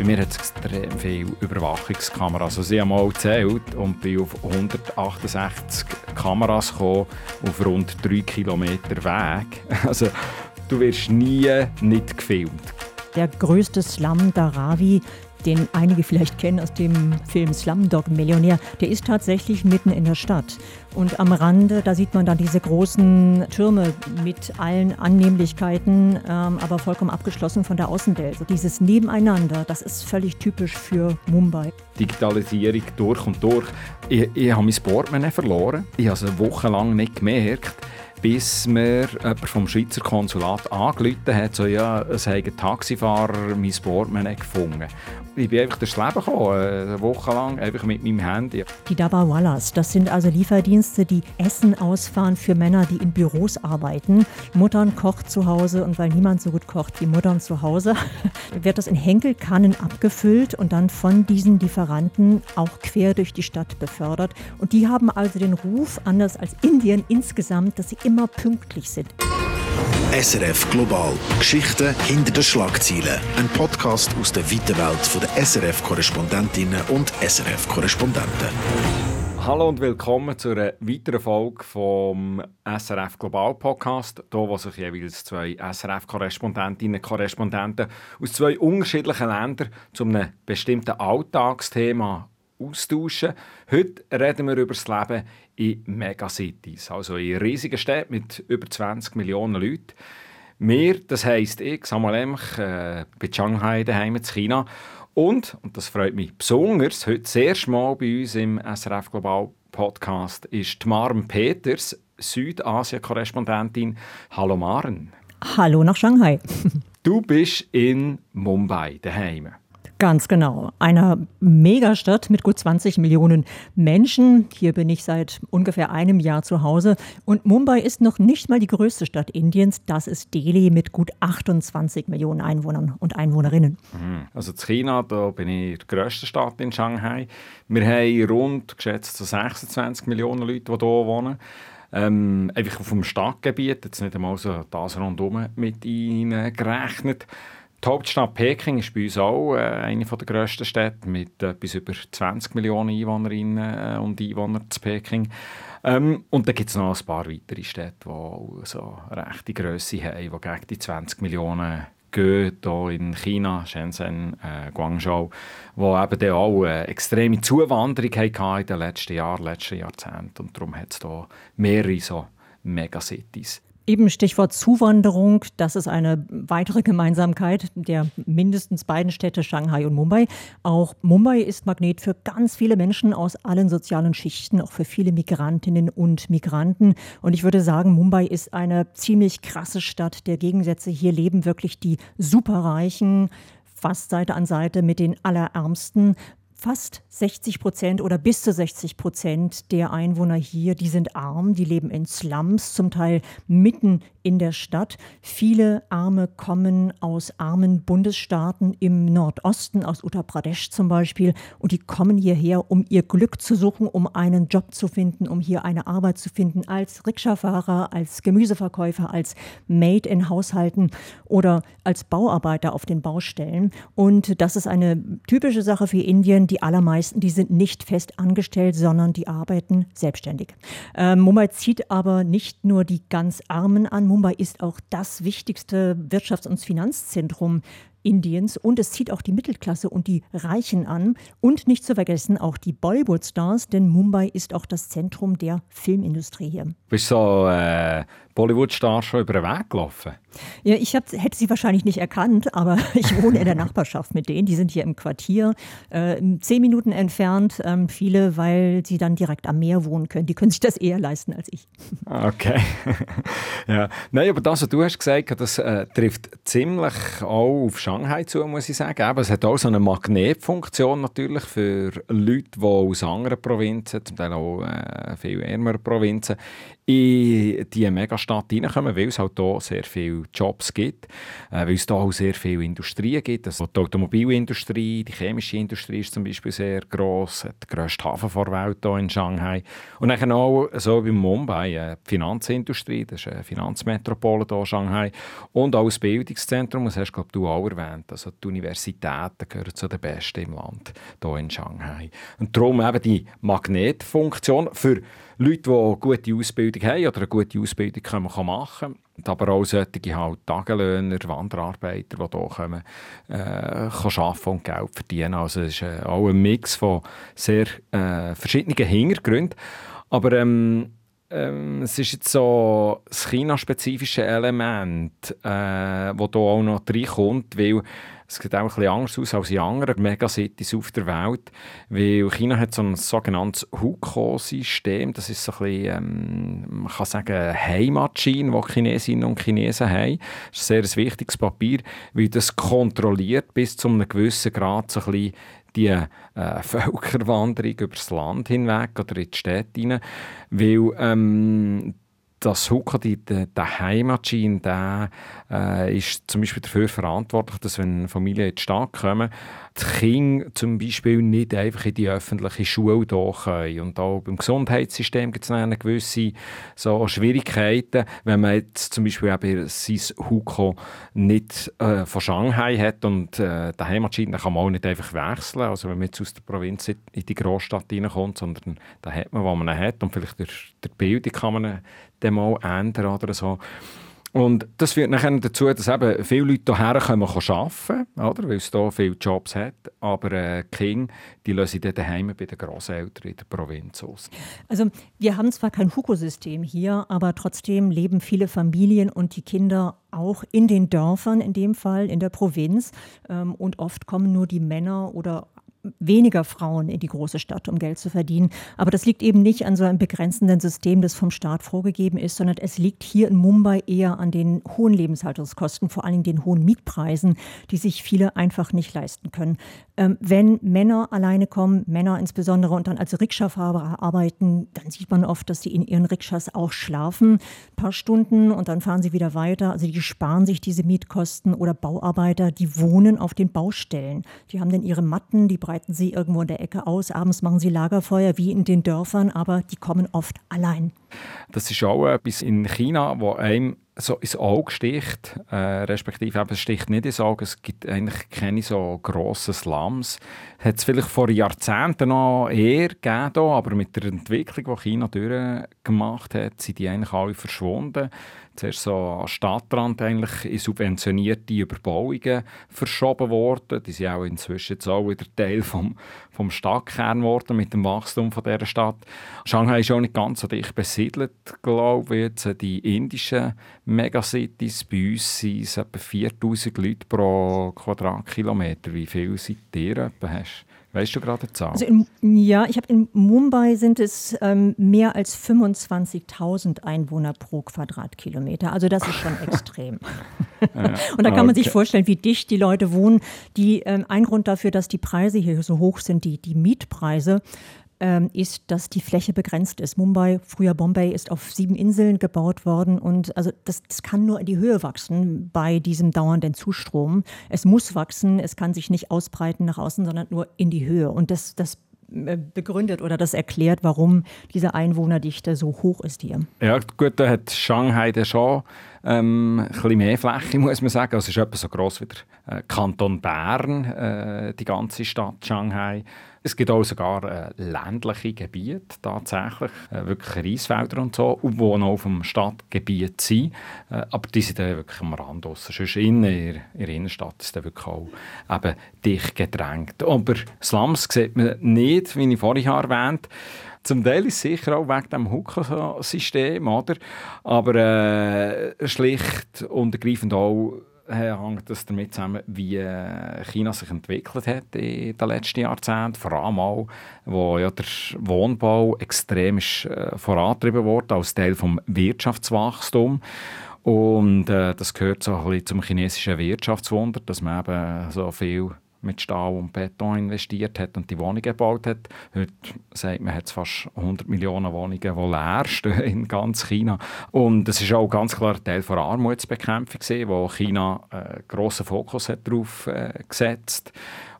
Bei mir hat es extrem viele Überwachungskameras. Also ich habe mal gezählt und bin auf 168 Kameras gekommen, auf rund 3 Kilometer Weg. Also du wirst nie nicht gefilmt. Der größte Slum Darawi den einige vielleicht kennen aus dem Film Slumdog Millionär, der ist tatsächlich mitten in der Stadt. Und am Rande, da sieht man dann diese großen Türme mit allen Annehmlichkeiten, ähm, aber vollkommen abgeschlossen von der Außenwelt. So dieses Nebeneinander, das ist völlig typisch für Mumbai. Digitalisierung durch und durch. Ich, ich habe mein Portemonnaie verloren. Ich habe es wochenlang nicht gemerkt bis mir jemand vom Schweizer Konsulat angerufen hat, so, ja, es habe ein Taxifahrer mein Portemonnaie gefunden. Ich bin einfach durchs Leben gekommen, äh, eine Woche lang, einfach mit meinem Handy. Die Dabawalas, das sind also Lieferdienste, die Essen ausfahren für Männer, die in Büros arbeiten. Muttern kocht zu Hause und weil niemand so gut kocht wie Muttern zu Hause, wird das in Henkelkannen abgefüllt und dann von diesen Lieferanten auch quer durch die Stadt befördert. Und die haben also den Ruf, anders als Indien insgesamt, dass sie immer pünktlich sind. SRF Global. Geschichten hinter den Schlagzeilen. Ein Podcast aus der weiten Welt der SRF-Korrespondentinnen und SRF-Korrespondenten. Hallo und willkommen zu einer weiteren Folge vom SRF Global Podcast. Hier, wo sich jeweils zwei SRF-Korrespondentinnen und Korrespondenten aus zwei unterschiedlichen Ländern zu einem bestimmten Alltagsthema austauschen. Heute reden wir über das Leben in Megacities, also in riesigen Städten mit über 20 Millionen Leuten. Wir, das heisst ich, Samuel Emch, äh, bei Shanghai daheim in China. Und, und das freut mich besonders, heute sehr schmal bei uns im SRF Global Podcast ist Maren Peters, Südasien-Korrespondentin. Hallo Maren. Hallo nach Shanghai. du bist in Mumbai daheim. Ganz genau. Einer Megastadt mit gut 20 Millionen Menschen. Hier bin ich seit ungefähr einem Jahr zu Hause. Und Mumbai ist noch nicht mal die größte Stadt Indiens. Das ist Delhi mit gut 28 Millionen Einwohnern und Einwohnerinnen. Mhm. Also in China, da bin ich die grösste Stadt in Shanghai. Wir haben rund geschätzt 26 Millionen Leute, die hier wohnen. Ähm, einfach vom Stadtgebiet, jetzt nicht einmal so das rundherum mit gerechnet. Die Hauptstadt Peking ist bei uns auch äh, eine der grössten Städte mit etwas über 20 Millionen Einwohnerinnen äh, und Einwohnern zu Peking. Ähm, und dann gibt es noch ein paar weitere Städte, die so rechte Größe haben, die gegen die 20 Millionen gehen. Hier in China, Shenzhen, äh, Guangzhou, wo eben dann auch eine extreme Zuwanderung hatten in den letzten Jahren, letzten Jahrzehnten. Und darum hat es hier mehrere so Megacities. Eben Stichwort Zuwanderung, das ist eine weitere Gemeinsamkeit der mindestens beiden Städte Shanghai und Mumbai. Auch Mumbai ist Magnet für ganz viele Menschen aus allen sozialen Schichten, auch für viele Migrantinnen und Migranten. Und ich würde sagen, Mumbai ist eine ziemlich krasse Stadt der Gegensätze. Hier leben wirklich die Superreichen, fast Seite an Seite mit den Allerärmsten fast 60 Prozent oder bis zu 60 Prozent der Einwohner hier, die sind arm, die leben in Slums, zum Teil mitten in der Stadt. Viele Arme kommen aus armen Bundesstaaten im Nordosten, aus Uttar Pradesh zum Beispiel, und die kommen hierher, um ihr Glück zu suchen, um einen Job zu finden, um hier eine Arbeit zu finden, als Rikscha-Fahrer, als Gemüseverkäufer, als Maid in Haushalten oder als Bauarbeiter auf den Baustellen. Und das ist eine typische Sache für Indien. Die allermeisten, die sind nicht fest angestellt, sondern die arbeiten selbstständig. Äh, Mumbai zieht aber nicht nur die ganz Armen an, Mumbai ist auch das wichtigste Wirtschafts- und Finanzzentrum Indiens und es zieht auch die Mittelklasse und die Reichen an und nicht zu vergessen auch die Bollywood-Stars, denn Mumbai ist auch das Zentrum der Filmindustrie hier. Bist so äh, Bollywood-Stars schon über den Weg gelaufen? Ja, ich hab, hätte sie wahrscheinlich nicht erkannt, aber ich wohne in der Nachbarschaft mit denen. Die sind hier im Quartier, äh, zehn Minuten entfernt. Ähm, viele, weil sie dann direkt am Meer wohnen können. Die können sich das eher leisten als ich. Okay. ja. Nein, aber das, was du hast gesagt, das äh, trifft ziemlich auch auf Shanghai zu, muss ich sagen. Aber es hat auch so eine Magnetfunktion natürlich für Leute, die aus anderen Provinzen, zum Teil auch äh, viel ärmeren Provinzen, in diese Megastadt reinkommen, weil es halt hier sehr viele Jobs gibt, äh, weil es da auch sehr viele Industrien gibt. Also die Automobilindustrie, die chemische Industrie ist zum Beispiel sehr gross, die grösste Hafen der Welt hier in Shanghai. Und dann auch, so wie Mumbai, äh, die Finanzindustrie, das ist eine Finanzmetropole hier in Shanghai. Und auch das Bildungszentrum, das hast du auch erwähnt. Also die Universitäten gehören zu den besten im Land hier in Shanghai. Und darum eben die Magnetfunktion für Leute, die eine gute Ausbildung haben oder eine gute Ausbildung können machen können. Aber auch solche halt Tagelöhner, Wanderarbeiter, die hier kommen, äh, arbeiten und Geld verdienen. Also es ist äh, auch ein Mix von sehr äh, verschiedenen Hintergründen. Aber ähm, ähm, es ist jetzt so das China-spezifische Element, äh, hier auch noch reinkommt, weil es sieht auch ein bisschen anders aus als in anderen Megacities auf der Welt, weil China hat so ein sogenanntes Hukou-System. Das ist so ein bisschen, ähm, man kann sagen, eine Heimatschiene, die Chinesinnen und Chinesen haben. Das ist ein sehr wichtiges Papier, weil das kontrolliert bis zu einem gewissen Grad so ein bisschen die äh, Völkerwanderung über das Land hinweg oder in die Städte hinein, weil ähm, das Huka, der Heimatschein, der äh, ist zum Beispiel dafür verantwortlich, dass wenn Familien in die Stadt kommen, die Kinder zum Beispiel nicht einfach in die öffentliche Schule können. Und auch beim Gesundheitssystem gibt es gewisse so Schwierigkeiten, wenn man jetzt zum Beispiel eben sein Huko nicht äh, von Shanghai hat und äh, der Heimatschein kann man auch nicht einfach wechseln. Also wenn man jetzt aus der Provinz in die Großstadt reinkommt, sondern da hat man, was man hat und vielleicht durch die Bildung kann man den mal ändern oder so. Und das führt nachher dazu, dass eben viele Leute hierher kommen arbeiten, oder? weil es hier viele Jobs hat. Aber äh, Kinder, die lösen dann daheim bei den Großeltern in der Provinz aus. Also wir haben zwar kein Huko-System hier, aber trotzdem leben viele Familien und die Kinder auch in den Dörfern, in dem Fall in der Provinz. Ähm, und oft kommen nur die Männer oder weniger Frauen in die große Stadt, um Geld zu verdienen. Aber das liegt eben nicht an so einem begrenzenden System, das vom Staat vorgegeben ist, sondern es liegt hier in Mumbai eher an den hohen Lebenshaltungskosten, vor allem den hohen Mietpreisen, die sich viele einfach nicht leisten können. Ähm, wenn Männer alleine kommen, Männer insbesondere und dann als Rikscha-Fahrer arbeiten, dann sieht man oft, dass sie in ihren Rikschas auch schlafen, ein paar Stunden und dann fahren sie wieder weiter. Also die sparen sich diese Mietkosten oder Bauarbeiter, die wohnen auf den Baustellen. Die haben dann ihre Matten, die breiten sie irgendwo in der Ecke aus. Abends machen sie Lagerfeuer wie in den Dörfern, aber die kommen oft allein. Das ist auch etwas in China, wo einem so ins Auge sticht, äh, respektive eben, es sticht nicht ins Auge, es gibt eigentlich keine so grossen Slums. Hat es vielleicht vor Jahrzehnten noch eher gegeben, aber mit der Entwicklung, die China durchgemacht hat, sind die eigentlich alle verschwunden zuerst so an Stadtrand eigentlich in subventionierte Überbauungen verschoben worden. Die sind auch inzwischen jetzt auch wieder Teil vom, vom Stadtkern geworden mit dem Wachstum von dieser Stadt. Shanghai ist auch nicht ganz so dicht besiedelt, glaube ich. Jetzt die indischen Megacities, bei uns sind es etwa 4000 Leute pro Quadratkilometer. Wie viel seid ihr etwa hast? Weißt du gerade Zahl? Also in, ja, ich habe in Mumbai sind es ähm, mehr als 25.000 Einwohner pro Quadratkilometer. Also das ist schon extrem. Ja, und da kann man sich vorstellen, wie dicht die Leute wohnen. Die, ähm, ein Grund dafür, dass die Preise hier so hoch sind, die, die Mietpreise, ist, dass die Fläche begrenzt ist. Mumbai, früher Bombay, ist auf sieben Inseln gebaut worden und also das, das kann nur in die Höhe wachsen bei diesem dauernden Zustrom. Es muss wachsen, es kann sich nicht ausbreiten nach außen, sondern nur in die Höhe. Und das, das äh, begründet oder das erklärt, warum diese Einwohnerdichte so hoch ist hier. Ja, gut, da hat Shanghai dann schon ähm, ein bisschen mehr Fläche, muss man sagen. Also es ist etwa so gross wie der äh, Kanton Bern, äh, die ganze Stadt Shanghai. Es gibt auch sogar äh, ländliche Gebiete, tatsächlich, äh, wirklich Reisfelder und so, die noch auf dem Stadtgebiet sind. Äh, aber die sind dann wirklich am Rand draussen. Sonst in der, in der Innenstadt ist es wirklich auch eben dicht gedrängt. Aber Slums sieht man nicht, wie ich vorhin erwähnt zum Teil ist es sicher auch wegen dem Hucker-System, oder? Aber äh, schlicht und ergreifend auch hängt das damit zusammen, wie äh, China sich entwickelt hat in den letzten Jahrzehnten. Vor allem auch, wo ja der Wohnbau extrem ist, äh, vorangetrieben wurde als Teil des Wirtschaftswachstums. Und äh, das gehört so ein bisschen zum chinesischen Wirtschaftswunder, dass man eben so viel mit Stahl und Beton investiert hat und die Wohnungen gebaut hat. Heute sagt man, hat es fast 100 Millionen Wohnungen, die leer stehen in ganz China. Und es ist auch ganz klar ein Teil der Armutsbekämpfung, wo China einen grossen Fokus hat darauf äh, gesetzt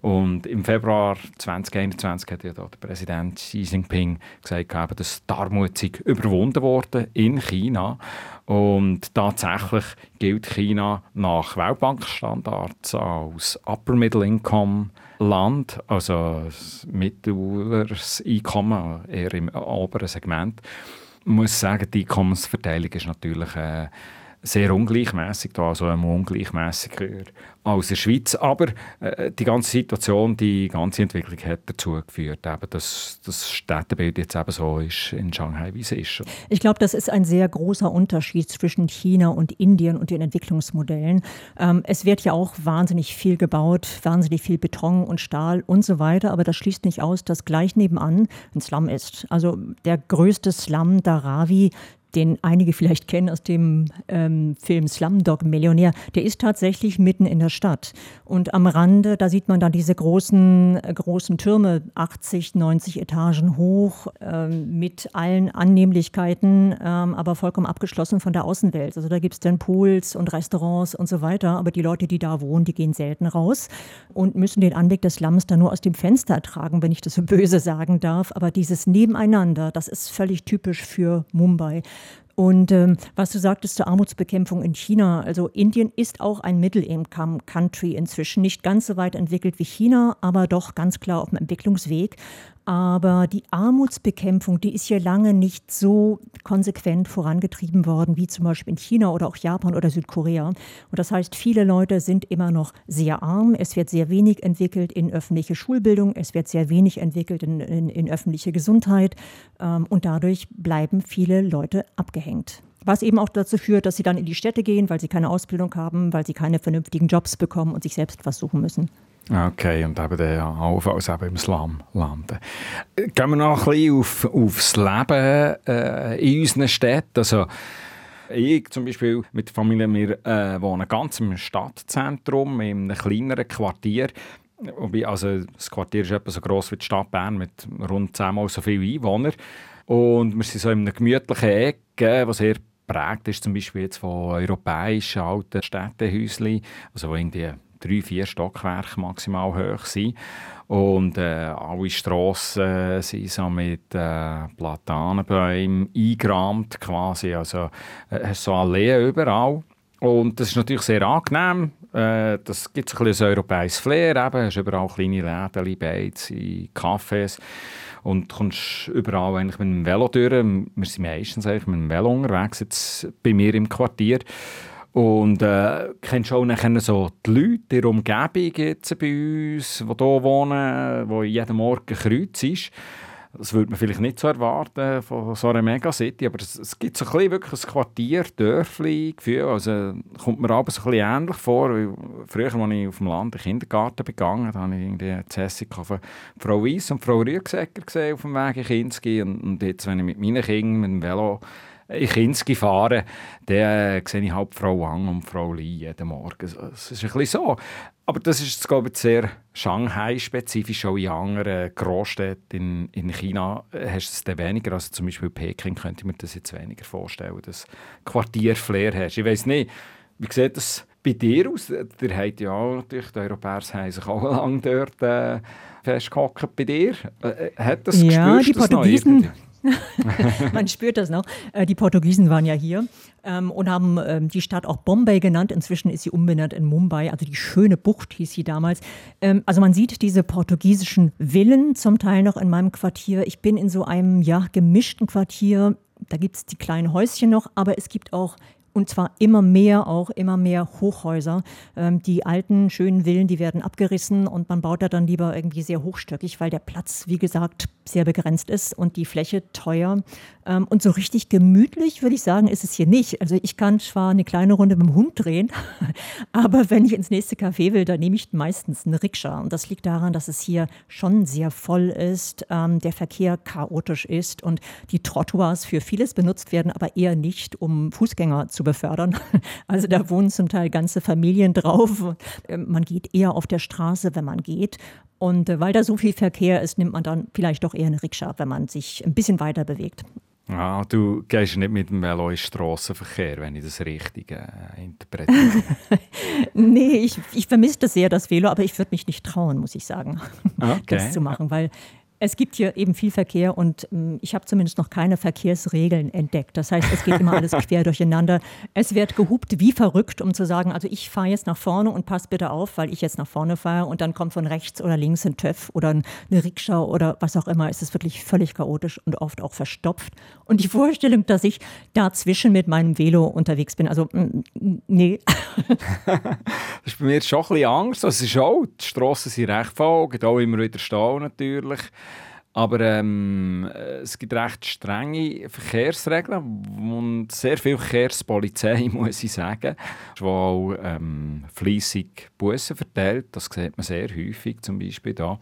und im Februar 2021 hat ja der Präsident Xi Jinping gesagt, dass die Armut überwunden wurde in China. Und tatsächlich gilt China nach Weltbankstandards als Upper Middle Income Land, also mittleres Einkommen, eher im oberen Segment. Ich muss sagen, die Einkommensverteilung ist natürlich äh, sehr ungleichmäßig, also ungleichmäßiger als in der Schweiz. Aber äh, die ganze Situation, die ganze Entwicklung hat dazu geführt, eben, dass das Städtebild jetzt eben so ist in Shanghai, wie es ist. Ich glaube, das ist ein sehr großer Unterschied zwischen China und Indien und den Entwicklungsmodellen. Ähm, es wird ja auch wahnsinnig viel gebaut, wahnsinnig viel Beton und Stahl und so weiter, aber das schließt nicht aus, dass gleich nebenan ein Slum ist. Also der größte Slum, Dharavi, den einige vielleicht kennen aus dem ähm, Film Slumdog Millionär, der ist tatsächlich mitten in der Stadt. Und am Rande, da sieht man dann diese großen, äh, großen Türme, 80, 90 Etagen hoch, ähm, mit allen Annehmlichkeiten, ähm, aber vollkommen abgeschlossen von der Außenwelt. Also da gibt es dann Pools und Restaurants und so weiter, aber die Leute, die da wohnen, die gehen selten raus und müssen den Anblick des Slums dann nur aus dem Fenster ertragen, wenn ich das so böse sagen darf. Aber dieses Nebeneinander, das ist völlig typisch für Mumbai. Und ähm, was du sagtest zur Armutsbekämpfung in China, also Indien ist auch ein Middle-Income-Country inzwischen, nicht ganz so weit entwickelt wie China, aber doch ganz klar auf dem Entwicklungsweg. Aber die Armutsbekämpfung, die ist hier lange nicht so konsequent vorangetrieben worden, wie zum Beispiel in China oder auch Japan oder Südkorea. Und das heißt, viele Leute sind immer noch sehr arm. Es wird sehr wenig entwickelt in öffentliche Schulbildung. Es wird sehr wenig entwickelt in, in, in öffentliche Gesundheit. Ähm, und dadurch bleiben viele Leute abgehängt. Was eben auch dazu führt, dass sie dann in die Städte gehen, weil sie keine Ausbildung haben, weil sie keine vernünftigen Jobs bekommen und sich selbst was suchen müssen. Okay, und eben dann allenfalls eben im Slum landen. Gehen wir noch ein bisschen auf, aufs Leben äh, in unseren Städten. Also, ich zum Beispiel mit der Familie, wir äh, wohnen ganz im Stadtzentrum, in einem kleineren Quartier. Also das Quartier ist etwa so gross wie die Stadt Bern mit rund zehnmal so vielen Einwohnern. Und wir sind so in einer gemütlichen Ecke, die sehr prägt ist, zum Beispiel jetzt von europäischen alten Städtehäuschen, also wo irgendwie drei, vier Stockwerke maximal hoch sind. Und äh, alle Strassen sind so mit äh, Platanenbäumen eingerahmt quasi. Also äh, so Alleen überall. Und das ist natürlich sehr angenehm. Äh, das gibt ein bisschen ein europäisches Flair. Eben. Hast überall kleine Läden, Beiz, Cafés. Und kommst überall eigentlich mit dem Velo durch. Wir sind meistens eigentlich mit dem Velo unterwegs, jetzt bei mir im Quartier. Und äh, kennst du auch nachher so die Leute, die Umgebung jetzt bei uns, die hier wohnen, wo jeden Morgen Kreuz ist. Das würde man vielleicht nicht so erwarten von so einer Megacity, aber es, es gibt so ein bisschen wirklich ein Quartier, Dörfli, Gefühl, also kommt mir aber so ein ähnlich vor, früher, als ich auf dem Land den Kindergarten begangen, da habe ich irgendwie die Jessica von Frau Weiss und Frau Rüegsecker gesehen auf dem Weg in Kinski und, und jetzt, wenn ich mit meinen Kindern mit dem Velo in Kinski fahre, dann äh, sehe ich halt Frau Wang und Frau Li jeden Morgen. Es ist ein bisschen so. Aber das ist, glaube ich, sehr Shanghai-spezifisch. Auch in anderen Großstädten in, in China hast du es dann weniger. Also zum Beispiel Peking könnte ich mir das jetzt weniger vorstellen, dass Quartierflair hast. Ich weiß nicht, wie sieht das bei dir aus? Der hat ja natürlich, die Europäer haben sich auch lange dort äh, festgehockt bei dir. Äh, hat das ja, die Portugiesen... Man spürt das noch. Äh, die Portugiesen waren ja hier ähm, und haben ähm, die Stadt auch Bombay genannt. Inzwischen ist sie umbenannt in Mumbai, also die schöne Bucht hieß sie damals. Ähm, also man sieht diese portugiesischen Villen zum Teil noch in meinem Quartier. Ich bin in so einem ja, gemischten Quartier. Da gibt es die kleinen Häuschen noch, aber es gibt auch und zwar immer mehr auch, immer mehr Hochhäuser. Ähm, die alten, schönen Villen, die werden abgerissen und man baut da dann lieber irgendwie sehr hochstöckig, weil der Platz, wie gesagt, sehr begrenzt ist und die Fläche teuer. Ähm, und so richtig gemütlich, würde ich sagen, ist es hier nicht. Also ich kann zwar eine kleine Runde mit dem Hund drehen, aber wenn ich ins nächste Café will, dann nehme ich meistens eine Rikscha. Und das liegt daran, dass es hier schon sehr voll ist, ähm, der Verkehr chaotisch ist und die Trottoirs für vieles benutzt werden, aber eher nicht, um Fußgänger zu befördern. Also da wohnen zum Teil ganze Familien drauf. Man geht eher auf der Straße, wenn man geht. Und äh, weil da so viel Verkehr ist, nimmt man dann vielleicht doch eher eine Rikscha, wenn man sich ein bisschen weiter bewegt. Ah, du gehst nicht mit dem Velo in Strassenverkehr, wenn ich das richtig äh, interpretiere. nee, ich, ich vermisse das sehr, das Velo, aber ich würde mich nicht trauen, muss ich sagen, okay. das zu machen, weil es gibt hier eben viel Verkehr und ähm, ich habe zumindest noch keine Verkehrsregeln entdeckt. Das heißt, es geht immer alles quer durcheinander. Es wird gehupt wie verrückt, um zu sagen, also ich fahre jetzt nach vorne und pass bitte auf, weil ich jetzt nach vorne fahre und dann kommt von rechts oder links ein TÜV oder eine Rikscha oder was auch immer. Es ist wirklich völlig chaotisch und oft auch verstopft. Und die Vorstellung, dass ich dazwischen mit meinem Velo unterwegs bin, also mm, nee. das ist bei mir jetzt schon ein bisschen Angst. Also, es ist auch, die Strassen sind recht voll, gibt auch immer wieder Stau natürlich. Aber ähm, es gibt recht strenge Verkehrsregeln und sehr viel Verkehrspolizei, muss ich sagen, die auch ähm, fleissig Bussen verteilt. Das sieht man sehr häufig, zum Beispiel da.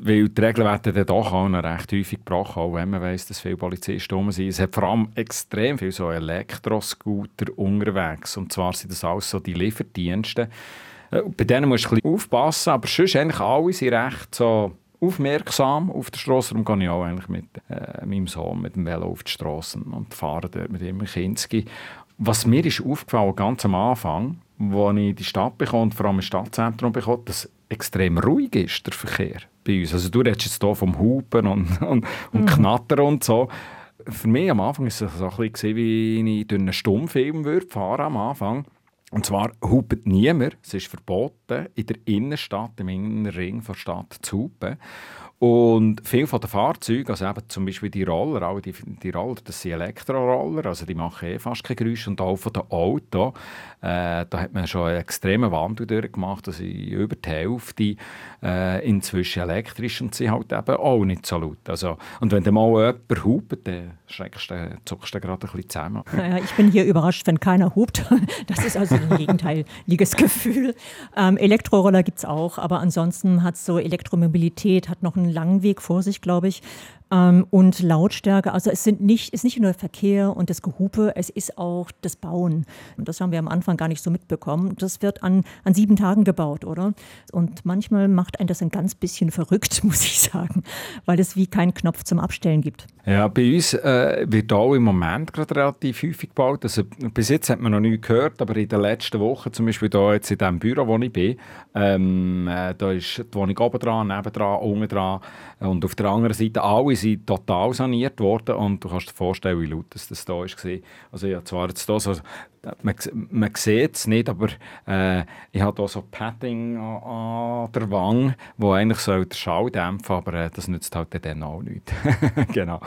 Weil die Regeln werden dann doch auch noch recht häufig gebrochen, auch wenn man weiss, dass viele Polizisten rum sind. Es hat vor allem extrem viele so Elektroscooter unterwegs. Und zwar sind das alles so die Lieferdienste. Äh, bei denen musst du ein bisschen aufpassen, aber sonst eigentlich alle sind recht so aufmerksam auf der Straße. Darum gehe ich auch eigentlich mit äh, meinem Sohn mit dem Velo auf die Straße und fahre dort mit ihm in Kinski. Was mir ist aufgefallen, ganz am Anfang, als ich die Stadt bekomme und vor allem im Stadtzentrum bekomme, dass extrem ruhig ist, der Verkehr bei uns. Also du redest jetzt hier vom Hupen und, und, und mhm. Knattern und so. Für mich am Anfang war es so ein bisschen wie ich durch einen Stummfilm würde fahren am Anfang. Und zwar hupet niemand, es ist verboten, in der Innenstadt, im Innenring der Stadt zu hupen. Und viele von den Fahrzeugen, also eben zum Beispiel die Roller, alle die, die Roller, das sind Elektroroller, also die machen eh fast kein Geräusch. Und auch von den Autos, äh, da hat man schon einen extremen Wandel durchgemacht, also über die Hälfte äh, inzwischen elektrisch und sie halt eben auch nicht so laut. Also, und wenn dann mal jemand hupt, dann schreckst du, zuckst du gerade ein bisschen zusammen. Naja, ich bin hier überrascht, wenn keiner hupt. Das ist also ein gegenteiliges Gefühl. Ähm, Elektroroller gibt es auch, aber ansonsten hat so Elektromobilität hat noch einen langen Weg vor sich, glaube ich. Ähm, und Lautstärke, also es sind nicht, ist nicht nur der Verkehr und das Gehupe, es ist auch das Bauen. Und das haben wir am Anfang gar nicht so mitbekommen. Das wird an, an sieben Tagen gebaut, oder? Und manchmal macht einen das ein ganz bisschen verrückt, muss ich sagen, weil es wie keinen Knopf zum Abstellen gibt. Ja, bei uns äh, wird auch im Moment gerade relativ häufig gebaut. Also, bis jetzt hat man noch nichts gehört, aber in den letzten Wochen, zum Beispiel da jetzt in dem Büro, wo ich bin, ähm, äh, da ist die Wohnung oben dran, neben dran, unten dran und auf der anderen Seite alle sind total saniert worden und du kannst dir vorstellen, wie laut das, das da war. Also ja, zwar jetzt da so, man, man sieht es nicht, aber äh, ich habe hier so Padding an, der Wange, wo eigentlich soll der Schall dämpfen aber äh, das nützt halt dann auch nicht. genau.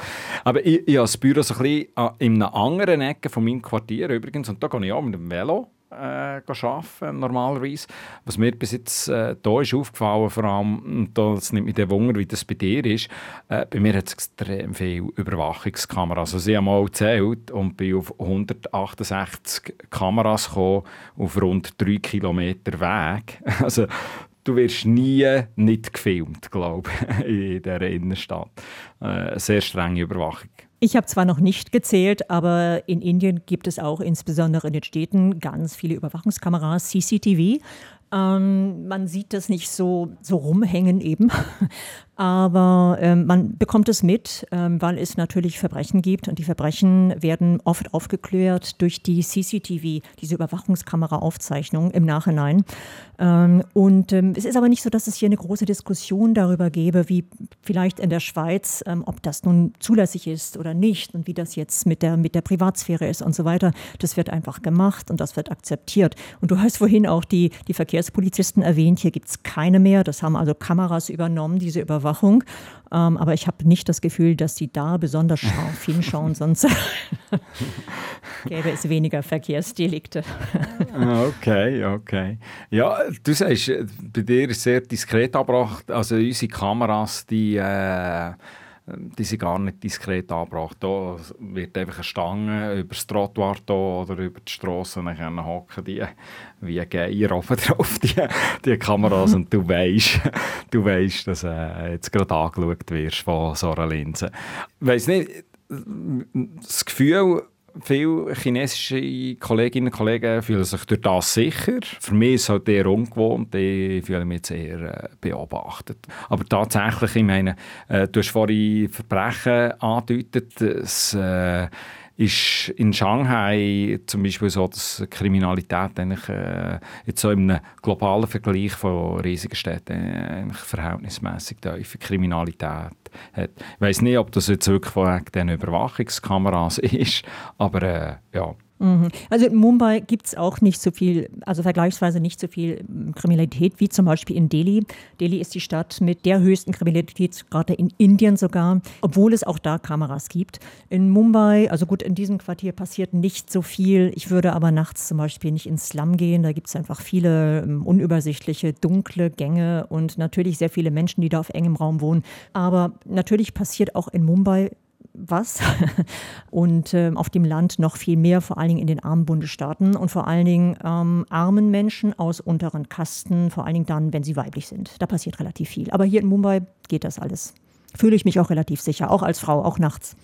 Aber ich, ich habe das Büro so ein bisschen in einer anderen Ecke von meinem Quartier übrigens und da gehe ich auch mit dem Velo äh, arbeiten, normalerweise. Was mir bis jetzt äh, da ist aufgefallen, vor allem, und das nimmt mich der Wunder, wie das bei dir ist, äh, bei mir hat es extrem viele Überwachungskameras. Also ich habe mal gezählt und bin auf 168 Kameras gekommen, auf rund 3 Kilometer Weg. Also du wirst nie nicht gefilmt, glaube ich, in dieser Innenstadt. Äh, sehr strenge Überwachung. Ich habe zwar noch nicht gezählt, aber in Indien gibt es auch insbesondere in den Städten ganz viele Überwachungskameras, CCTV. Ähm, man sieht das nicht so, so rumhängen eben, aber ähm, man bekommt es mit, ähm, weil es natürlich Verbrechen gibt und die Verbrechen werden oft aufgeklärt durch die CCTV, diese Überwachungskameraaufzeichnung im Nachhinein. Ähm, und ähm, es ist aber nicht so, dass es hier eine große Diskussion darüber gäbe, wie vielleicht in der Schweiz, ähm, ob das nun zulässig ist oder nicht und wie das jetzt mit der, mit der Privatsphäre ist und so weiter. Das wird einfach gemacht und das wird akzeptiert. Und du hast vorhin auch die, die Verkehrs Verkehrspolizisten erwähnt. Hier gibt es keine mehr. Das haben also Kameras übernommen, diese Überwachung. Ähm, aber ich habe nicht das Gefühl, dass sie da besonders scharf hinschauen, sonst gäbe es weniger Verkehrsdelikte. Ah, okay, okay. Ja, du sagst, bei dir ist sehr diskret abgebracht. Also unsere Kameras, die... Äh die sind gar nicht diskret angebracht. Da wird einfach eine Stange über das Trottoir oder über die Straße hocken, die wie Geier oben drauf, die, die Kameras. und du weißt, du weißt, dass äh, jetzt gerade angeschaut wirst von so einer Linse. Ich weiss nicht, das Gefühl, viele chinesische Kolleginnen und Kollegen fühlen sich durch das sicher. Für mich ist es halt eher ungewohnt, ich fühle mich jetzt eher äh, beobachtet. Aber tatsächlich, ich meine, äh, du hast vorhin Verbrechen angedeutet, es äh, ist in Shanghai zum Beispiel so, dass Kriminalität eigentlich äh, jetzt so im globalen Vergleich von riesigen Städten eigentlich verhältnismäßig tiefe Kriminalität hat. Ich weiß nicht, ob das jetzt wirklich von den Überwachungskameras ist, aber äh, ja. Mhm. Also in Mumbai gibt es auch nicht so viel, also vergleichsweise nicht so viel ähm, Kriminalität wie zum Beispiel in Delhi. Delhi ist die Stadt mit der höchsten Kriminalitätsrate in Indien sogar, obwohl es auch da Kameras gibt. In Mumbai, also gut, in diesem Quartier passiert nicht so viel. Ich würde aber nachts zum Beispiel nicht ins Slum gehen. Da gibt es einfach viele ähm, unübersichtliche, dunkle Gänge und natürlich sehr viele Menschen, die da auf engem Raum wohnen. Aber natürlich passiert auch in Mumbai was und äh, auf dem Land noch viel mehr, vor allen Dingen in den armen Bundesstaaten und vor allen Dingen ähm, armen Menschen aus unteren Kasten, vor allen Dingen dann, wenn sie weiblich sind. Da passiert relativ viel. Aber hier in Mumbai geht das alles fühle ich mich auch relativ sicher, auch als Frau, auch nachts.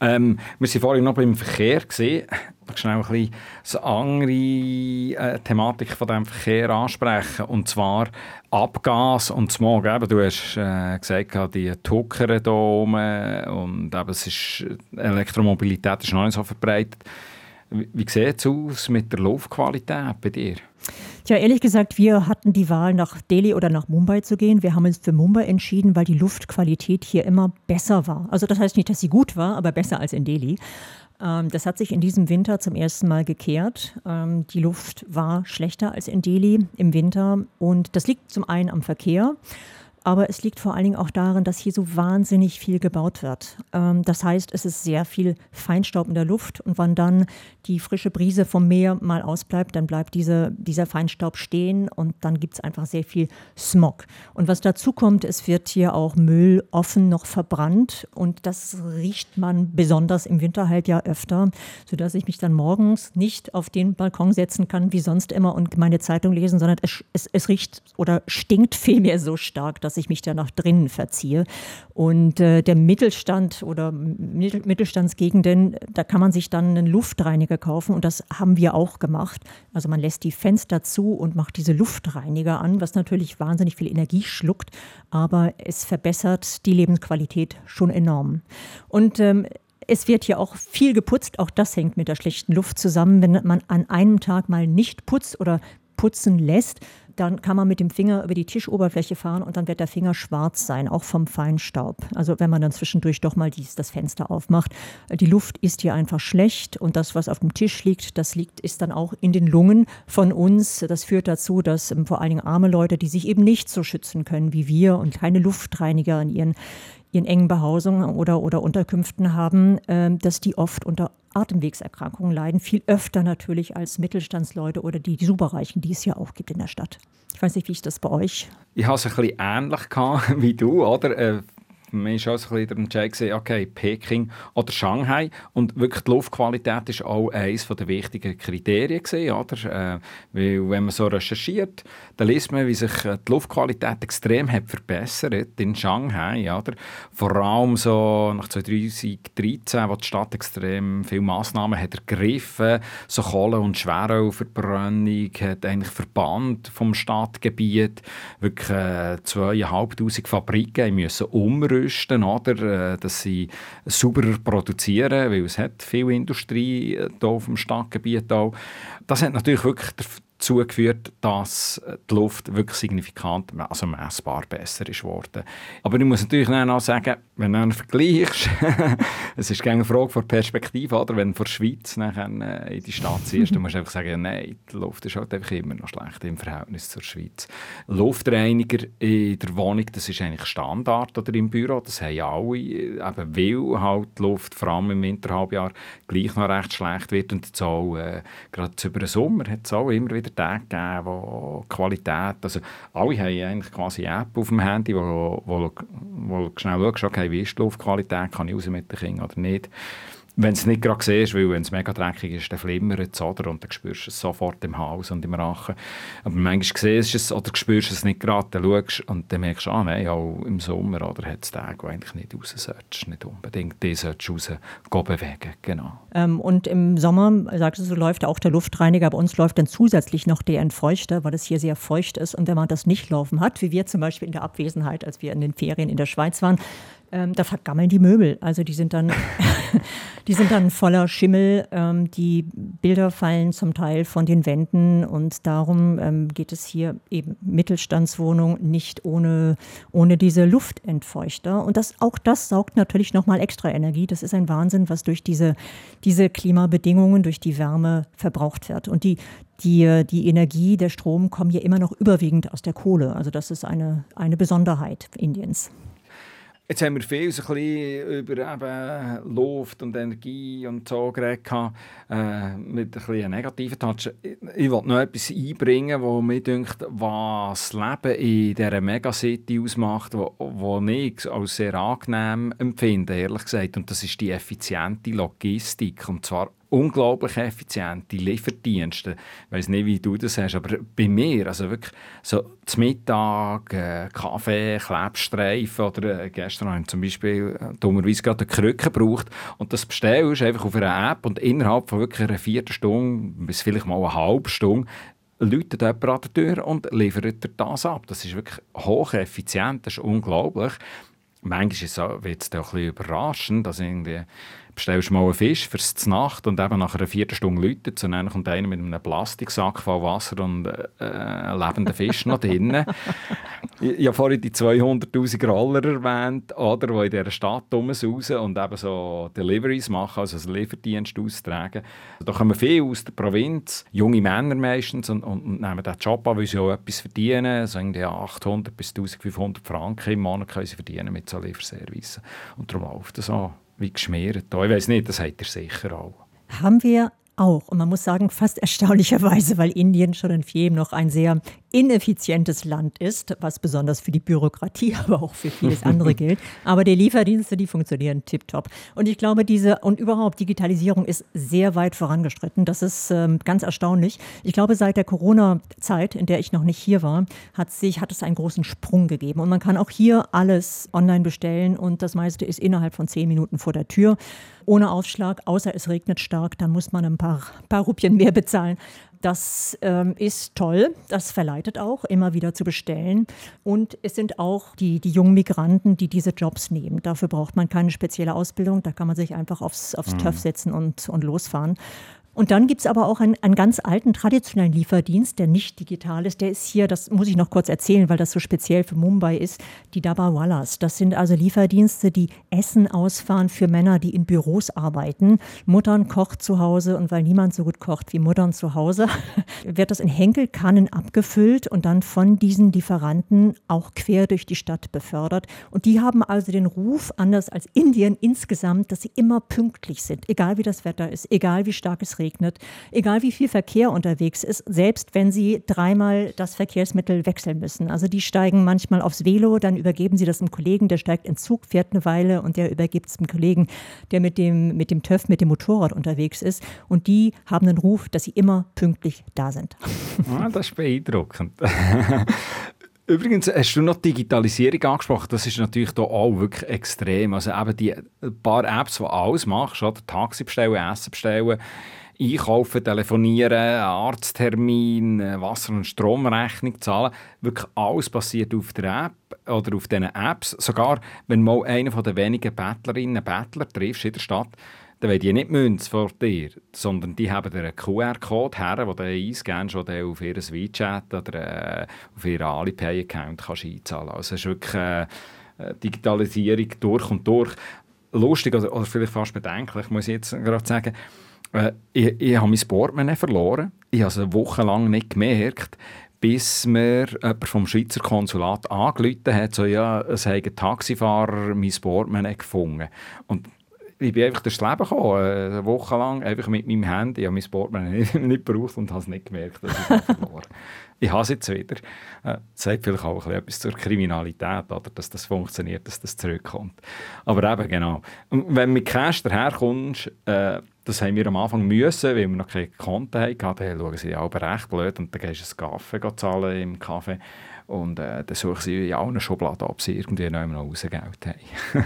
Ähm, wir waren vorhin noch beim Verkehr gesehen. Ich schnell ein bisschen eine andere äh, Thematik von diesem Verkehr ansprechen. Und zwar Abgas und Smog. Eben, du hast äh, gesagt, die Tucker hier oben und eben, es ist, Elektromobilität ist noch nicht so verbreitet. Wie, wie sieht es aus mit der Luftqualität bei dir? Tja, ehrlich gesagt, wir hatten die Wahl, nach Delhi oder nach Mumbai zu gehen. Wir haben uns für Mumbai entschieden, weil die Luftqualität hier immer besser war. Also das heißt nicht, dass sie gut war, aber besser als in Delhi. Ähm, das hat sich in diesem Winter zum ersten Mal gekehrt. Ähm, die Luft war schlechter als in Delhi im Winter. Und das liegt zum einen am Verkehr. Aber es liegt vor allen Dingen auch darin, dass hier so wahnsinnig viel gebaut wird. Ähm, das heißt, es ist sehr viel Feinstaub in der Luft und wann dann die frische Brise vom Meer mal ausbleibt, dann bleibt diese, dieser Feinstaub stehen und dann gibt es einfach sehr viel Smog. Und was dazu kommt, es wird hier auch Müll offen noch verbrannt und das riecht man besonders im Winterhalbjahr öfter, sodass ich mich dann morgens nicht auf den Balkon setzen kann wie sonst immer und meine Zeitung lesen, sondern es, es, es riecht oder stinkt vielmehr so stark, dass dass ich mich da nach drinnen verziehe. Und äh, der Mittelstand oder Mittelstandsgegenden, da kann man sich dann einen Luftreiniger kaufen und das haben wir auch gemacht. Also man lässt die Fenster zu und macht diese Luftreiniger an, was natürlich wahnsinnig viel Energie schluckt, aber es verbessert die Lebensqualität schon enorm. Und ähm, es wird hier auch viel geputzt. Auch das hängt mit der schlechten Luft zusammen. Wenn man an einem Tag mal nicht putzt oder putzen lässt, dann kann man mit dem Finger über die Tischoberfläche fahren und dann wird der Finger schwarz sein, auch vom Feinstaub. Also wenn man dann zwischendurch doch mal dies, das Fenster aufmacht. Die Luft ist hier einfach schlecht und das, was auf dem Tisch liegt, das liegt, ist dann auch in den Lungen von uns. Das führt dazu, dass ähm, vor allen Dingen arme Leute, die sich eben nicht so schützen können wie wir und keine Luftreiniger in ihren, ihren engen Behausungen oder, oder Unterkünften haben, äh, dass die oft unter Atemwegserkrankungen leiden, viel öfter natürlich als Mittelstandsleute oder die, Superreichen, die es ja auch gibt in der Stadt. Ich weiß nicht, wie ist das bei euch? Ich hatte es ein bisschen ähnlich wie du, oder? Man war auch so ein bisschen der Entscheid, okay, Peking oder Shanghai. Und wirklich die Luftqualität ist auch eines der wichtigen Kriterien. Gewesen, oder? Äh, weil, wenn man so recherchiert, dann liest man, wie sich äh, die Luftqualität extrem hat verbessert in Shanghai. Oder? Vor allem so nach 2013, wo die Stadt extrem viele Massnahmen hat ergriffen so Kohle- und Schwerölverbrennung hat eigentlich verbannt vom Stadtgebiet. Wirklich äh, zweieinhalbtausend Fabriken müssen umrüsten ausrüsten, oder? Äh, dass sie sauberer produzieren, weil es hat viel Industrie äh, hier auf dem Stadtgebiet auch. Das hat natürlich wirklich dazu geführt, dass die Luft wirklich signifikant, also messbar besser ist worden. Aber ich muss natürlich auch sagen, wenn du vergleichst, es ist eine Frage von Perspektive, oder? wenn du von der Schweiz nachher äh, in die Stadt ziehst, dann musst du einfach sagen, nein, die Luft ist halt einfach immer noch schlecht im Verhältnis zur Schweiz. Luftreiniger in der Wohnung, das ist eigentlich Standard oder im Büro, das haben alle, eben weil halt die Luft vor allem im Winterhalbjahr gleich noch recht schlecht wird und jetzt auch, äh, gerade über den Sommer hat es auch immer wieder Tage gegeben, wo Qualität, also alle haben eigentlich quasi eine App auf dem Handy, wo, wo schnell schaust, okay, wie ist die Luftqualität, kann ich raus mit den Kindern oder nicht. wenn es nicht gerade siehst, weil wenn es mega dreckig ist, dann flimmert es, oder? Und dann spürst du es sofort im Hals und im Rachen. Aber manchmal siehst du es oder spürst du es nicht gerade, dann schaust und dann merkst du, ah nein, auch im Sommer oder hat es Tage, wo eigentlich nicht raus solltest, nicht unbedingt, die solltest du raus bewegen, genau. Ähm, und im Sommer, sagst du, so läuft auch der Luftreiniger, bei uns läuft dann zusätzlich noch der Entfeuchter, weil es hier sehr feucht ist und wenn man das nicht laufen hat, wie wir zum Beispiel in der Abwesenheit, als wir in den Ferien in der Schweiz waren, ähm, da vergammeln die Möbel. Also die sind dann, die sind dann voller Schimmel. Ähm, die Bilder fallen zum Teil von den Wänden und darum ähm, geht es hier eben Mittelstandswohnung nicht ohne, ohne diese Luftentfeuchter. Und das, auch das saugt natürlich nochmal extra Energie. Das ist ein Wahnsinn, was durch diese, diese Klimabedingungen, durch die Wärme verbraucht wird. Und die, die, die Energie, der Strom kommen hier immer noch überwiegend aus der Kohle. Also das ist eine, eine Besonderheit Indiens. Jetzt haben wir viel so über eben Luft und Energie und so geredet, äh, mit ein negativen Touch. Ich wollte noch etwas einbringen, wo mir denkt, was Leben in dieser Megacity ausmacht, wo ich als sehr angenehm empfinde, ehrlich gesagt. Und das ist die effiziente Logistik. Und zwar unglaublich effiziente Lieferdienste. Ich weiß nicht, wie du das hast, aber bei mir, also wirklich so zum Mittag, äh, Kaffee, Klebstreifen oder äh, gestern haben wir zum Beispiel äh, dummerweise gerade eine Krücke gebraucht und das bestellst einfach auf einer App und innerhalb von wirklich einer Viertelstunde bis vielleicht mal eine halbe Stunde läutet jemand an der Tür und liefert das ab. Das ist wirklich hocheffizient, das ist unglaublich. Manchmal wird es auch ein bisschen überraschend, dass irgendwie bestellst mal einen Fisch fürs Nacht und eben nach einer Viertelstunde läutet und dann kommt einer mit einem Plastiksack voll Wasser und äh, einen lebenden Fisch noch drin. Ich, ich habe vorhin die 200'000 Roller erwähnt, oder, die in dieser Stadt rumsausen und eben so Deliveries machen, also einen Lieferdienst austragen. Da kommen viele aus der Provinz, junge Männer meistens, und, und, und nehmen diesen Job an, weil sie auch etwas verdienen. So irgendwie 800 bis 1500 Franken im Monat können sie verdienen mit so Lieferservice. Und darum läuft das auch wie geschmiert. Ich weiß nicht, das habt ihr sicher auch. Haben wir auch. Und man muss sagen, fast erstaunlicherweise, weil Indien schon in vielem noch ein sehr ineffizientes Land ist, was besonders für die Bürokratie, aber auch für vieles andere gilt. Aber die Lieferdienste, die funktionieren tiptop. Und ich glaube, diese und überhaupt Digitalisierung ist sehr weit vorangeschritten. Das ist ähm, ganz erstaunlich. Ich glaube, seit der Corona-Zeit, in der ich noch nicht hier war, hat, sich, hat es einen großen Sprung gegeben. Und man kann auch hier alles online bestellen und das meiste ist innerhalb von zehn Minuten vor der Tür. Ohne Aufschlag, außer es regnet stark, dann muss man ein paar, paar Rupien mehr bezahlen. Das ähm, ist toll. Das verleitet auch, immer wieder zu bestellen. Und es sind auch die, die jungen Migranten, die diese Jobs nehmen. Dafür braucht man keine spezielle Ausbildung. Da kann man sich einfach aufs, aufs mhm. TÜV setzen und, und losfahren. Und dann gibt es aber auch einen, einen, ganz alten traditionellen Lieferdienst, der nicht digital ist. Der ist hier, das muss ich noch kurz erzählen, weil das so speziell für Mumbai ist, die Dabawalas. Das sind also Lieferdienste, die Essen ausfahren für Männer, die in Büros arbeiten. Muttern kocht zu Hause und weil niemand so gut kocht wie Muttern zu Hause, wird das in Henkelkannen abgefüllt und dann von diesen Lieferanten auch quer durch die Stadt befördert. Und die haben also den Ruf, anders als Indien insgesamt, dass sie immer pünktlich sind, egal wie das Wetter ist, egal wie stark es regnet regnet, egal wie viel Verkehr unterwegs ist, selbst wenn sie dreimal das Verkehrsmittel wechseln müssen. Also die steigen manchmal aufs Velo, dann übergeben sie das einem Kollegen, der steigt in Zug, fährt eine Weile und der übergibt es einem Kollegen, der mit dem, mit dem TÜV, mit dem Motorrad unterwegs ist. Und die haben den Ruf, dass sie immer pünktlich da sind. Ah, das ist beeindruckend. Übrigens, hast du noch Digitalisierung angesprochen? Das ist natürlich da auch wirklich extrem. Also eben die paar Apps, die alles machst, oder? Taxi bestellen, Essen bestellen, einkaufen, telefonieren, Arzttermin, Wasser- und Stromrechnung zahlen. Wirklich alles passiert auf der App oder auf diesen Apps. Sogar wenn mal einer von den wenigen Bettlerinnen Bettler triffst in der Stadt, dann wollen die nicht Münze vor dir, sondern die haben einen QR-Code her, den du einscannst, den auf ihr WeChat oder äh, auf ihren Alipay-Account einzahlen kannst. Also es ist wirklich äh, Digitalisierung durch und durch. Lustig oder vielleicht fast bedenklich, muss ich jetzt gerade sagen, äh, ich, ich habe mein Portemonnaie verloren. Ich habe es eine Woche lang nicht gemerkt, bis mir jemand vom Schweizer Konsulat angerufen hat, so, ja, es habe ein Taxifahrer mein Portemonnaie gefunden. Und ich bin einfach durchs Leben gekommen, äh, eine Woche lang, einfach mit meinem Handy. Ich habe mein Portemonnaie nicht, nicht gebraucht und habe es nicht gemerkt, dass ich es verloren ich habe es jetzt wieder. Äh, das sagt vielleicht auch etwas zur Kriminalität, oder? dass das funktioniert, dass das zurückkommt. Aber eben, genau. Wenn du mit Cash daherkommst, äh, das haben wir am Anfang müssen, weil wir noch keine Konten hatten. Dann schauen sie auch recht blöd und dann gehst du einen Kaffee zahlen im Kaffee. Und äh, dann suche sie in allen Schubladen, ob sie irgendwie noch Rausgeld haben.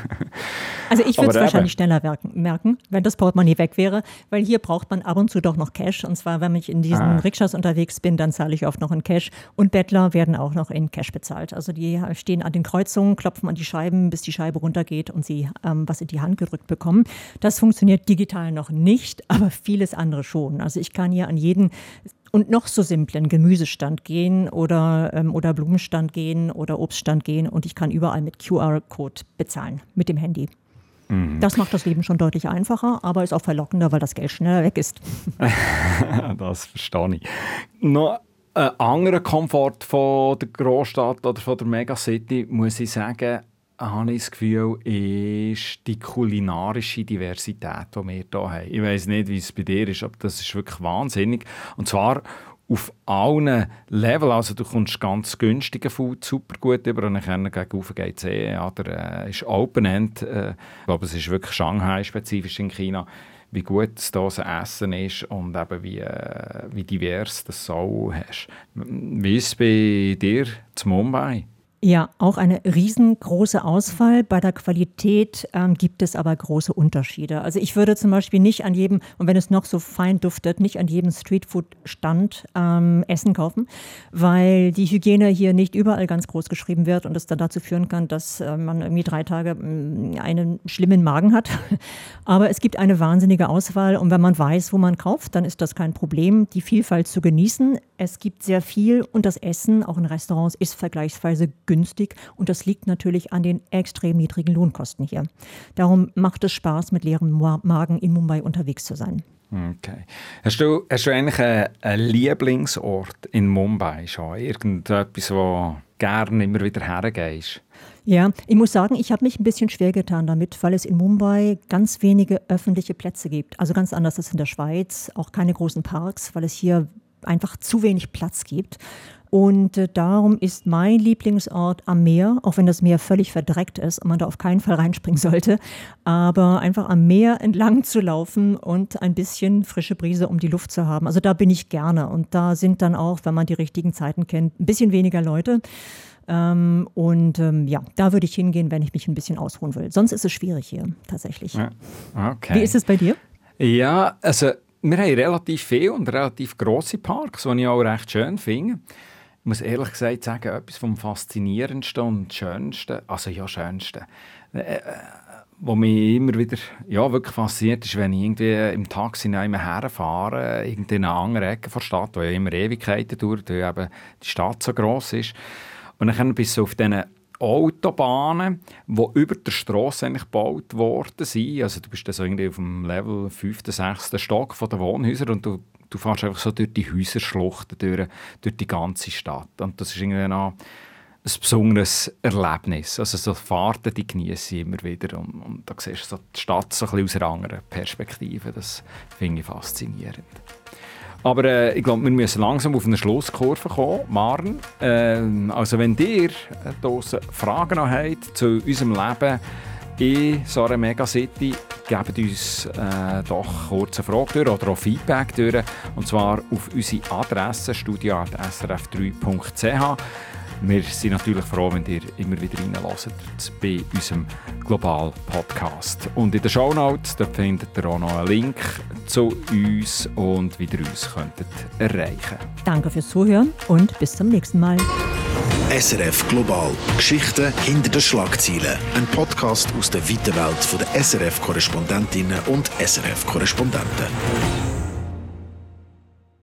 also ich würde es wahrscheinlich schneller merken, wenn das Portemonnaie weg wäre, weil hier braucht man ab und zu doch noch Cash. Und zwar, wenn ich in diesen ah. Rikschas unterwegs bin, dann zahle ich oft noch in Cash. Und Bettler werden auch noch in Cash bezahlt. Also die stehen an den Kreuzungen, klopfen an die Scheiben, bis die Scheibe runtergeht und sie ähm, was in die Hand gedrückt bekommen. Das funktioniert digital noch nicht, aber vieles andere schon. Also ich kann hier an jeden und noch so simplen Gemüsestand gehen oder, ähm, oder Blumenstand gehen oder Obststand gehen und ich kann überall mit QR-Code bezahlen, mit dem Handy. Mhm. Das macht das Leben schon deutlich einfacher, aber ist auch verlockender, weil das Geld schneller weg ist. das verstehe ich. Noch ein anderer Komfort von der Großstadt oder von der Megacity, muss ich sagen, habe ich das Gefühl, ist die kulinarische Diversität, die wir hier haben. Ich weiß nicht, wie es bei dir ist, aber das ist wirklich wahnsinnig. Und zwar auf allen Leveln. Also du kommst ganz günstigen Food super gut über und dann gegen geht es eh. Ja, der äh, ist Open-End. Äh, ich glaube, es ist wirklich Shanghai-spezifisch in China wie gut das Essen ist und eben wie, äh, wie divers das so hast. Wie ist es bei dir zu Mumbai? Ja, auch eine riesengroße Auswahl. Bei der Qualität ähm, gibt es aber große Unterschiede. Also ich würde zum Beispiel nicht an jedem, und wenn es noch so fein duftet, nicht an jedem Streetfood-Stand ähm, Essen kaufen, weil die Hygiene hier nicht überall ganz groß geschrieben wird und es dann dazu führen kann, dass äh, man irgendwie drei Tage äh, einen schlimmen Magen hat. Aber es gibt eine wahnsinnige Auswahl und wenn man weiß, wo man kauft, dann ist das kein Problem, die Vielfalt zu genießen. Es gibt sehr viel und das Essen, auch in Restaurants, ist vergleichsweise günstig und das liegt natürlich an den extrem niedrigen Lohnkosten hier. Darum macht es Spaß, mit leerem Magen in Mumbai unterwegs zu sein. Okay. Hast du, hast du eigentlich einen, einen Lieblingsort in Mumbai schon? Irgendetwas, wo gerne immer wieder hergehst? Ja, ich muss sagen, ich habe mich ein bisschen schwer getan damit, weil es in Mumbai ganz wenige öffentliche Plätze gibt. Also ganz anders als in der Schweiz, auch keine großen Parks, weil es hier einfach zu wenig Platz gibt. Und äh, darum ist mein Lieblingsort am Meer, auch wenn das Meer völlig verdreckt ist und man da auf keinen Fall reinspringen sollte, aber einfach am Meer entlang zu laufen und ein bisschen frische Brise um die Luft zu haben. Also da bin ich gerne und da sind dann auch, wenn man die richtigen Zeiten kennt, ein bisschen weniger Leute. Ähm, und ähm, ja, da würde ich hingehen, wenn ich mich ein bisschen ausruhen will. Sonst ist es schwierig hier tatsächlich. Ja, okay. Wie ist es bei dir? Ja, also wir haben relativ viele und relativ grosse Parks, die ich auch recht schön finde. Muss ehrlich gesagt sagen, etwas vom Faszinierendsten und Schönsten, also ja, Schönsten, äh, äh, was mich immer wieder ja, wirklich fasziniert, ist, wenn ich irgendwie im Taxi herfahre, irgendwie in eine andere Ecke der Stadt, wo ja immer Ewigkeiten dauert, weil eben die Stadt so gross ist. Und dann bist du auf diesen Autobahnen, die über der Straße gebaut worden sind. Also du bist dann so irgendwie auf dem Level 5., 6. Stock von den Wohnhäusern und du, du fährst einfach so durch die Häuserschluchten, durch, durch die ganze Stadt. Und das ist irgendwie noch ein besonderes Erlebnis. Also so Fahrten, die genieße ich immer wieder. Und, und da siehst du so die Stadt so ein bisschen aus einer anderen Perspektive. Das finde ich faszinierend. Aber äh, ich glaube, wir müssen langsam auf eine Schlusskurve kommen. Maren, äh, also wenn ihr äh, Fragen noch habt zu unserem Leben in so einer Megacity, gebt uns äh, doch kurz eine Frage durch oder auch Feedback durch. Und zwar auf unsere Adresse studio.srf3.ch. Wir sind natürlich froh, wenn ihr immer wieder reinlässt bei unserem Global Podcast. Und in den Show Notes findet ihr auch noch einen Link zu uns und wie ihr uns könntet erreichen Danke fürs Zuhören und bis zum nächsten Mal. SRF Global. Geschichten hinter den Schlagzeilen. Ein Podcast aus der weiten Welt der SRF-Korrespondentinnen und SRF-Korrespondenten.